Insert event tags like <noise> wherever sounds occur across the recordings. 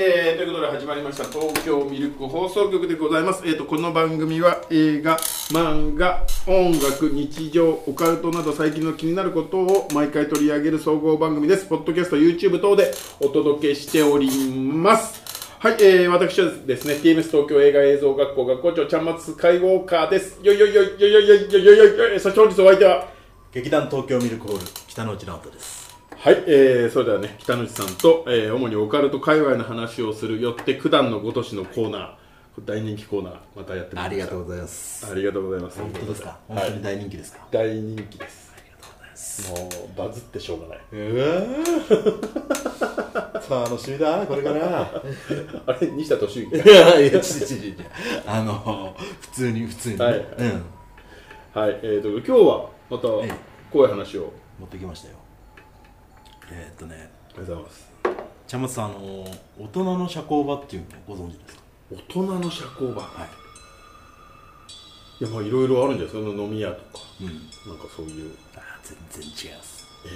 えー、ということで始まりました東京ミルク放送局でございます。えー、とこの番組は映画、漫画、音楽、日常、オカルトなど最近の気になることを毎回取り上げる総合番組です。ポッドキャスト、YouTube 等でお届けしております。はい、えー、私はですね、TMS 東京映画映像学校学校長、ちゃんまつスカイウォーカーです。よいよいよいよいよいよいよいよいよいよいそして本日お相手は、劇団東京ミルクホール北之内直人ですはい、えー、それではね、北口さんと、えー、主にオカルト界隈の話をするよって九段のごとしのコーナー、大人気コーナー、またやってみましたありがとうございます。ありがとうございます。本当ですか？本はい。当に大人気ですか、大人気です。ありがとうございます。もう、バズってしょうがない。<laughs> うわ楽しみだこれから。<laughs> あれ、西田敏行い？やいやちちちちあの普通に普通にね、はい。うん。はい、えーと、今日はまた、ええ。こういう話を。持ってきましたよえー、っとねありがとうございます。茶松さんあの大人の社交場っていうのご存知ですか？大人の社交場？はい。いや、まあ、いろいろあるんじゃないですか、その飲み屋とか、うん。なんかそういう。あー全然違います。え？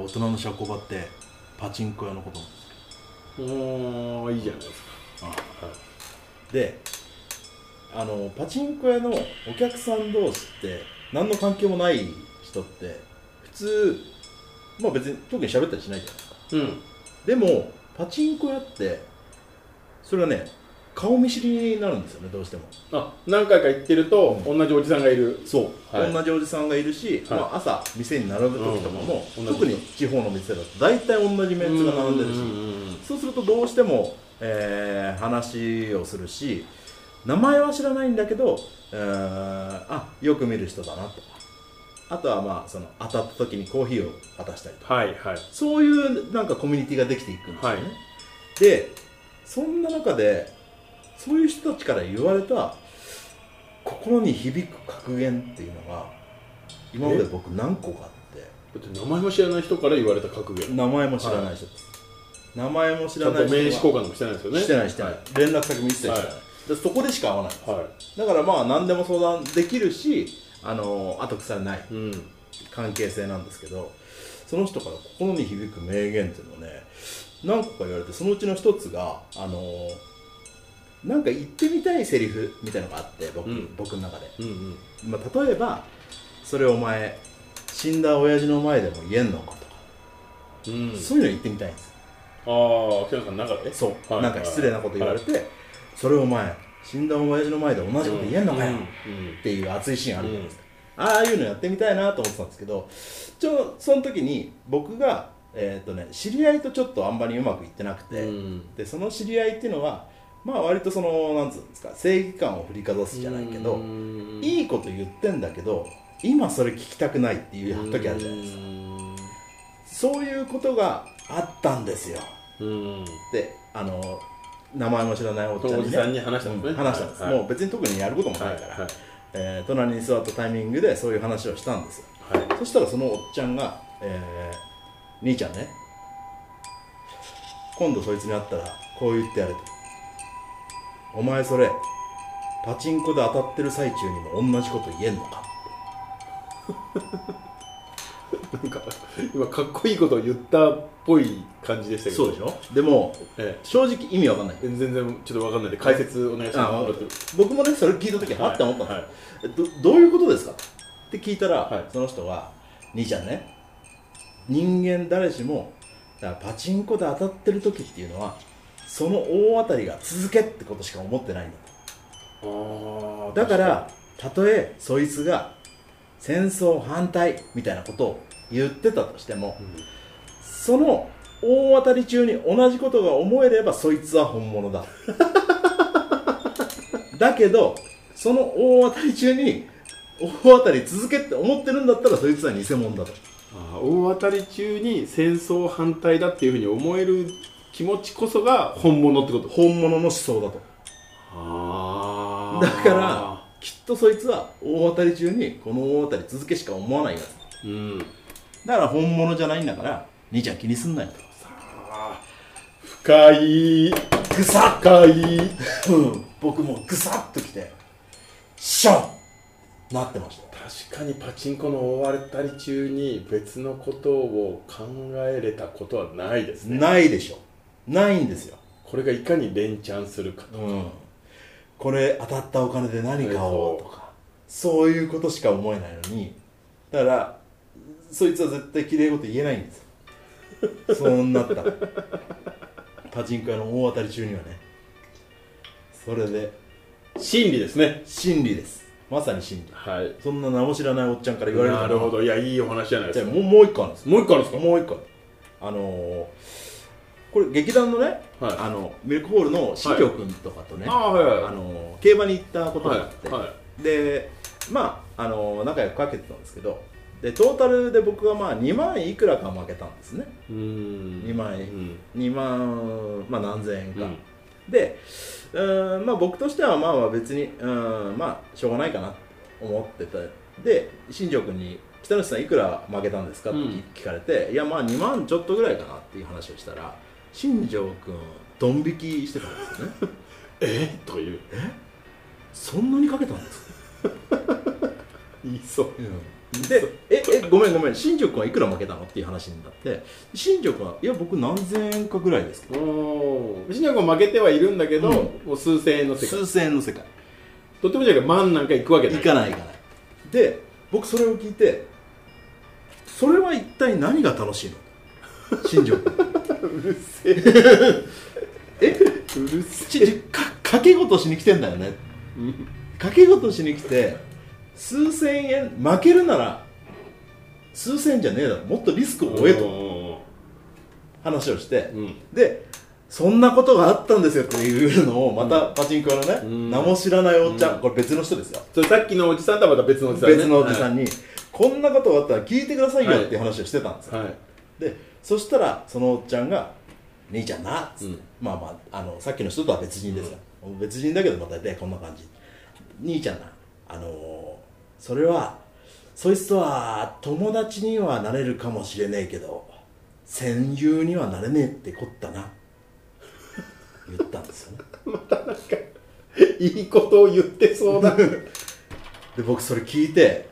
大人の社交場ってパチンコ屋のことなんですおー、いいじゃないですか。あはい。であのパチンコ屋のお客さん同士って何の関係もない人って普通まあ別に特に喋ったりしないじゃないですかうん。でもパチンコ屋ってそれがね顔見知りになるんですよねどうしても。あ、何回か行ってると、同じおじさんがいる。そう、はい。同じおじさんがいるし、はい。まあ、朝店に並ぶ時とかも、うんうん特に地方の店だと大体同じメンツが並んでるし、そうするとどうしても、えー話をするし名前は知らないんだけど、えーあよく見る人だなと。かあとはまあその当たった時にコーヒーを渡したりとか。はいはい。そういうなんかコミュニティができていくんですよね、はい。でそんな中でそういう人たちから言われた心に響く格言っていうのが今まで僕何個かあって。だって名前も知らない人から言われた格言。名前も知らない人です、名前も知らない人が名刺交換とかしてないですよね。してないしてない、は連絡先も一切してない、はい。でそこでしか会わないはい。だからまあ何でも相談できるしあの後腐れないうん。関係性なんですけどその人から心に響く名言っていうのをね何個か言われてそのうちの一つがあのなんか言ってみたいセリフみたいのがあって僕,、うん。僕の中で、うんうん。まあ、例えばそれお前死んだ親父の前でも言えんのかとか、うん。そういうの言ってみたいんですああ、ケンさんの中で？そう、はいなんか失礼なこと言われて、それお前死んだ親父の前で同じこと言えんのかよ、うん。っていう熱いシーンあるじゃないですか、ああいうのやってみたいなと思ってたんですけどちょその時に僕が、えーとね、知り合いとちょっとあんまりうまくいってなくて、うん。でその知り合いっていうのはまあ割とそのなんつうんですか正義感を振りかざすじゃないけど、うん。いいこと言ってんだけど今それ聞きたくないっていう時あるじゃないですか、そういうことがあったんですよ。うん。であの名前も知らないおじさんに話したんですね。話したんです、はい。もう別に特にやることもないから、はえー隣に座ったタイミングでそういう話をしたんですよ。はい。そしたらそのおっちゃんが、えー兄ちゃんね。今度そいつに会ったらこう言ってやれと。お前それパチンコで当たってる最中にも同じこと言えんのかなんか、今かっこいいことを言ったっぽい感じでしたけど。そうでしょ？でもえ正直意味わかんない。え。全然ちょっとわかんない。んで、解説お願いしあます。僕もねそれ聞いた時はあって思ったんですよ、はい。えどどういうことですか？って聞いたら、はい。その人は兄ちゃんね。人間誰しもだからパチンコで当たってる時っていうのはその大当たりが続けってことしか思ってないんだ。とだからたとえそいつが戦争反対みたいなことを言ってたとしてもその大当たり中に同じことが思えればそいつは本物だ。<laughs> だけどその大当たり中に大当たり続けって思ってるんだったらそいつは偽物だと。あー大当たり中に戦争反対だっていうふうに思える気持ちこそが本物ってこと？本物の思想だと。あだからきっとそいつは大当たり中にこの大当たり続けしか思わないやつうんだから本物じゃないんだから兄ちゃん気にすんなよ深いぐさ深い。っ、うん、僕もぐさっときてション！なってました。確かにパチンコの大当たり中に別のことを考えれたことはないですね。ないでしょ。ないんですよ、これがいかに連チャンするかとうん、これ当たったお金で何買おうとか。そういうことしか思えないのに。だからそいつは絶対綺麗事言えないんです。よそうなった。らパチンコ屋の大当たり中にはね。それで。真理ですね。真理です。まさに真理。はい。そんな名も知らないおっちゃんから言われるなるほど。いやいいお話じゃないですか。じゃあもうもう一個あるんです。もう一個あるんですもう一個あのーこれ劇団のね、はい。あのミルクホールの新庄君とかとね、はい。はいあのー競馬に行ったことがあって、はい。はでまあ、あのー仲良くかけてたんですけどでトータルで僕はまあ2万いくらか負けたんですね。うーん。2万円。うん。2万、まあ、何千円か、うん。でうーん、まあ、僕としてはまあまあ別にうーんまあしょうがないかなと思ってたで新庄君に「北野さんいくら負けたんですか?」ってうん。聞かれて「いやまあ2万ちょっとぐらいかな」っていう話をしたら新庄君ドン引きしてたんですよね。<laughs> え？とか言うそんなにかけたんですか、<laughs> 言いそうでええごめんごめん新庄君はいくら負けたのっていう話になって新庄君はいや僕何千円かぐらいですけど。新庄君負けてはいるんだけど、うん。もう数千円の世界。数千円の世界。とってもじゃなくて万なんか行くわけない。行かない行かない。で僕それを聞いてそれは一体何が楽しいの？新庄君。うるせえ。<laughs> え？うるせちちか賭け事しに来てんだよね。賭け事しに来て数千円負けるなら数千円じゃねえだろ。もっとリスクを負えと。と話をして。うん。でそんなことがあったんですよっていうのをまたパチンコ屋のね、うん。名も知らないおっちゃん、うん。これ別の人ですよ。それさっきのおじさんとはまた別のおじさんね。別のおじさんにに、こんなことがあったら聞いてくださいよはいっていう話をしてたんですよ、はい。でそしたらそのおっちゃんが「兄ちゃんな」っつって、うん。まあまああのさっきの人とは別人ですよ、別人だけどまた大体こんな感じ。兄ちゃんなあのーそれはそいつとは友達にはなれるかもしれねえけど戦友にはなれねえってこったな。言ったんですよね。いいことを言ってそうだ <laughs> で僕それ聞いて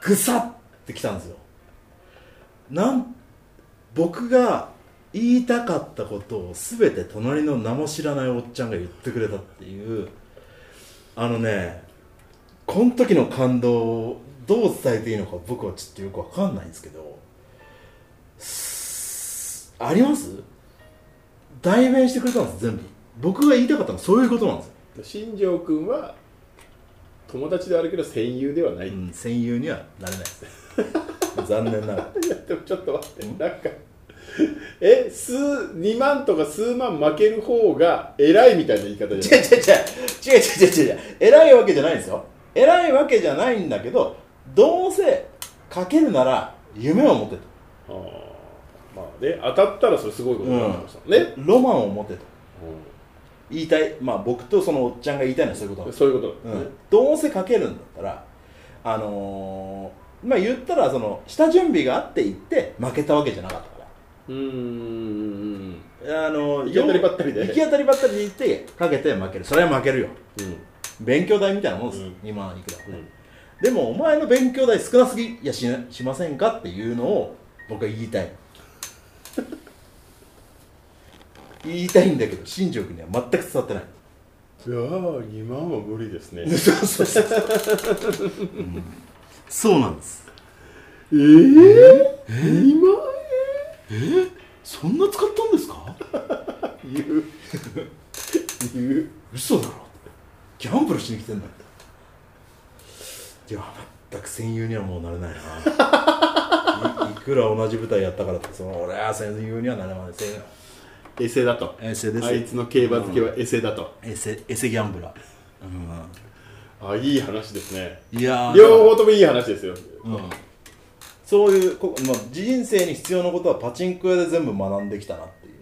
ぐさってきたんですよ。なん僕が言いたかったことを全て隣の名も知らないおっちゃんが言ってくれたっていう。あのねこの時の感動をどう伝えていいのか僕はちょっとよくわかんないんですけどすあります？代弁してくれたんです全部。僕が言いたかったのはそういうことなんです。よ新庄君は友達であるけど戦友ではない、うん、戦友にはなれないです。<laughs> 残念ながら。いやでもちょっと待ってなんか。え数2万とか数万負ける方が偉いみたいな言い方じゃない。違う違う違う。違う違う違う違う。偉いわけじゃないんですよ偉いわけじゃないんだけどどうせかけるなら夢を持てと。あー。まあね当たったらそれすごいことになってましたね、ロマンを持てと。言いたい。まあ僕とそのおっちゃんが言いたいのはそういうこと。そういうことね。ん、どうせかけるんだったらあのーまあ言ったらその下準備があって行って負けたわけじゃなかったから。うーん。あの行き当たりばったりで。行き当たりばったりで行ってかけて負ける。それは負けるよ。うん勉強代みたいなもんです、うん。2万いくらうん。でもお前の勉強代少なすぎやししませんかっていうのを僕は言いたい。<laughs> 言いたいんだけど新庄君には全く伝わってない。いやー2万は無理ですね。<laughs> そうそうそう、そう。なんです。ええ2万そんな使ったんですか？円言う。言う。嘘だろ？ギャンブルしに来てんだって。いや全く戦友にはもうなれないな。いいくら同じ舞台やったからってその俺は戦友にはなれませんよ。エセだと。エセですあいつの競馬好きはエセだと、エセエセギャンブラー、あいい話ですね。うん、いやー。両方ともいい話ですよ。うん、そういうこ、まあ、人生に必要なことはパチンコ屋で全部学んできたなっていう、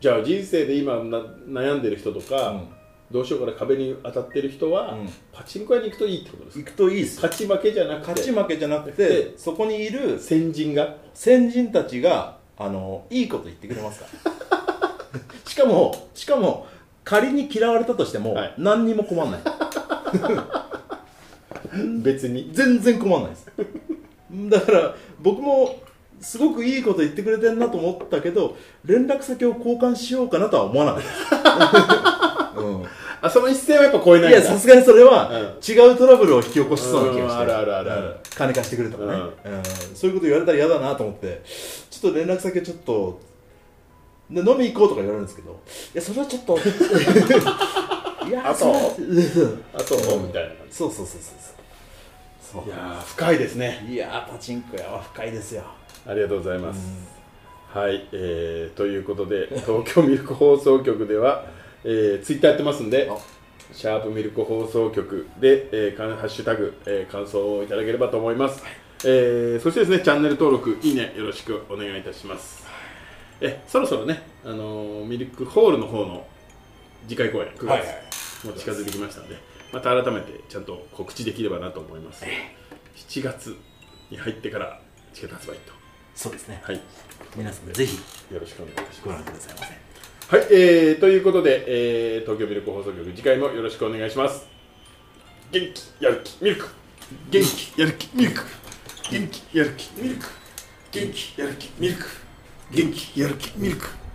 じゃあ人生で今な悩んでる人とか、うんどうしようから壁に当たってる人は、うん。パチンコ屋に行くといいってことですか？行くといいです。勝ち負けじゃなくて。勝ち負けじゃなくてでそこにいる先人が？先人たちがあのいいこと言ってくれますか？ら <laughs> しかもしかも仮に嫌われたとしても、はい。何にも困んない。<laughs> 別に。全然困んないです。だから僕もすごくいいこと言ってくれてんなと思ったけど連絡先を交換しようかなとは思わなかった、うんあその一線はやっぱ超えないいんだ。やさすがにそれはうん。違うトラブルを引き起こしそうな気がして。うんあるあるあるある。うん。金貸してくれとかね、うん。うん。そういうこと言われたら嫌だなと思って。ちょっと連絡先をちょっとで飲み行こうとか言われるんですけど。いやそれはちょっと。<laughs> いやあそうそれはあそう、うんみたいな感そうそうそうそうそう。じいやー深いですね。いやーパチンコ屋は深いですよ。ありがとうございます、はい、えー、ということで東京ミルク放送局では、えー、ツイッターやってますんであ。シャープミルク放送局で、えー、ハッシュタグ、えー、感想をいただければと思います、えーそしてですねチャンネル登録いいねよろしくお願いいたします。えそろそろね、あのーミルクホールの方の次回公演9月、はいはい。もう近づいてきましたのでまた改めてちゃんと告知できればなと思います。7月に入ってからチケット発売と。そうですね。はい。皆さんぜひよろしくお願いしご覧ます。くださいませはい、えー、ということで、えー、東京ミルク放送局次回もよろしくお願いします。元気やる気ミルク。元気やる気ミルク。元気やる気ミルク。元気やる気ミルク。元気やる気ミルク。